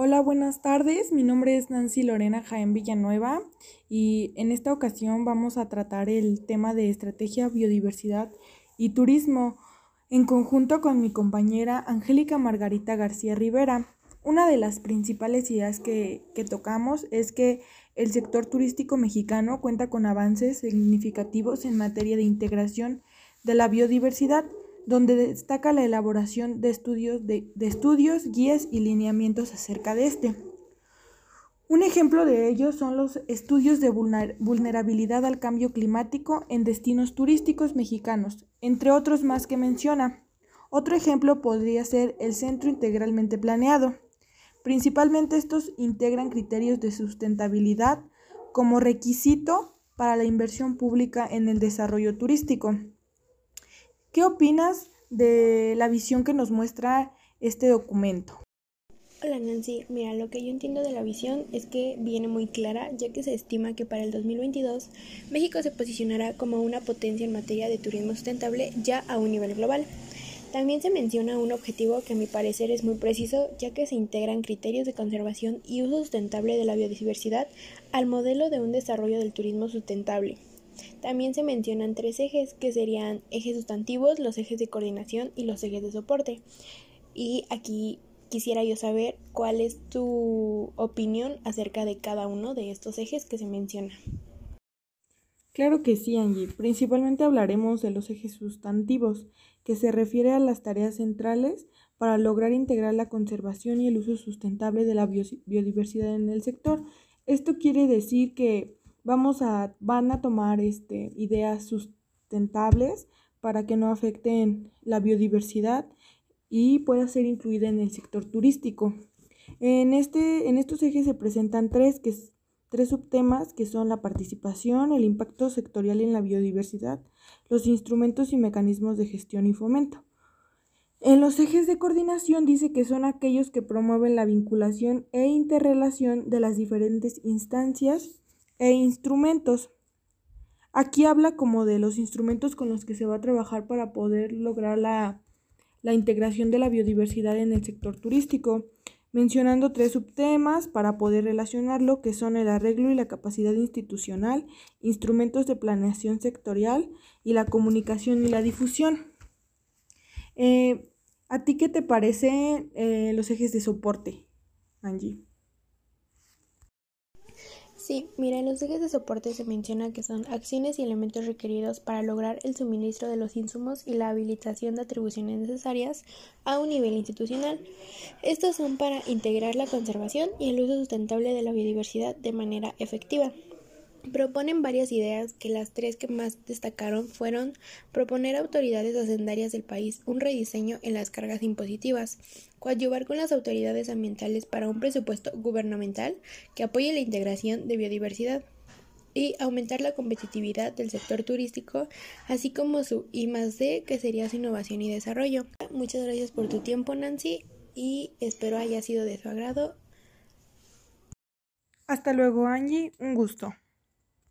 Hola, buenas tardes. Mi nombre es Nancy Lorena Jaén Villanueva y en esta ocasión vamos a tratar el tema de estrategia, biodiversidad y turismo en conjunto con mi compañera Angélica Margarita García Rivera. Una de las principales ideas que, que tocamos es que el sector turístico mexicano cuenta con avances significativos en materia de integración de la biodiversidad donde destaca la elaboración de estudios, de, estudios, guías y lineamientos acerca de este. Un ejemplo de ello son los estudios de vulnerabilidad al cambio climático en destinos turísticos mexicanos, entre otros más que menciona. Otro ejemplo podría ser el centro integralmente planeado. Principalmente estos integran criterios de sustentabilidad como requisito para la inversión pública en el desarrollo turístico. ¿Qué opinas de la visión que nos muestra este documento? Hola Nancy, mira, lo que yo entiendo de la visión es que viene muy clara, ya que se estima que para el 2022 México se posicionará como una potencia en materia de turismo sustentable ya a un nivel global. También se menciona un objetivo que a mi parecer es muy preciso, ya que se integran criterios de conservación y uso sustentable de la biodiversidad al modelo de un desarrollo del turismo sustentable. También se mencionan tres ejes, que serían ejes sustantivos, los ejes de coordinación y los ejes de soporte. Y aquí quisiera yo saber cuál es tu opinión acerca de cada uno de estos ejes que se menciona. Claro que sí, Angie. Principalmente hablaremos de los ejes sustantivos, que se refiere a las tareas centrales para lograr integrar la conservación y el uso sustentable de la biodiversidad en el sector. Esto quiere decir que vamos a, van a tomar este, ideas sustentables para que no afecten la biodiversidad y pueda ser incluida en el sector turístico. En, este, en estos ejes se presentan tres, que, tres subtemas que son la participación, el impacto sectorial en la biodiversidad, los instrumentos y mecanismos de gestión y fomento. En los ejes de coordinación dice que son aquellos que promueven la vinculación e interrelación de las diferentes instancias e instrumentos. Aquí habla como de los instrumentos con los que se va a trabajar para poder lograr la, la integración de la biodiversidad en el sector turístico, mencionando tres subtemas para poder relacionarlo, que son el arreglo y la capacidad institucional, instrumentos de planeación sectorial y la comunicación y la difusión. Eh, ¿A ti qué te parecen eh, los ejes de soporte, Angie? Sí, mira, en los ejes de soporte se menciona que son acciones y elementos requeridos para lograr el suministro de los insumos y la habilitación de atribuciones necesarias a un nivel institucional. Estos son para integrar la conservación y el uso sustentable de la biodiversidad de manera efectiva. Proponen varias ideas que las tres que más destacaron fueron proponer a autoridades hacendarias del país un rediseño en las cargas impositivas, coadyuvar con las autoridades ambientales para un presupuesto gubernamental que apoye la integración de biodiversidad y aumentar la competitividad del sector turístico, así como su I D, que sería su innovación y desarrollo. Muchas gracias por tu tiempo, Nancy, y espero haya sido de su agrado. Hasta luego, Angie. Un gusto.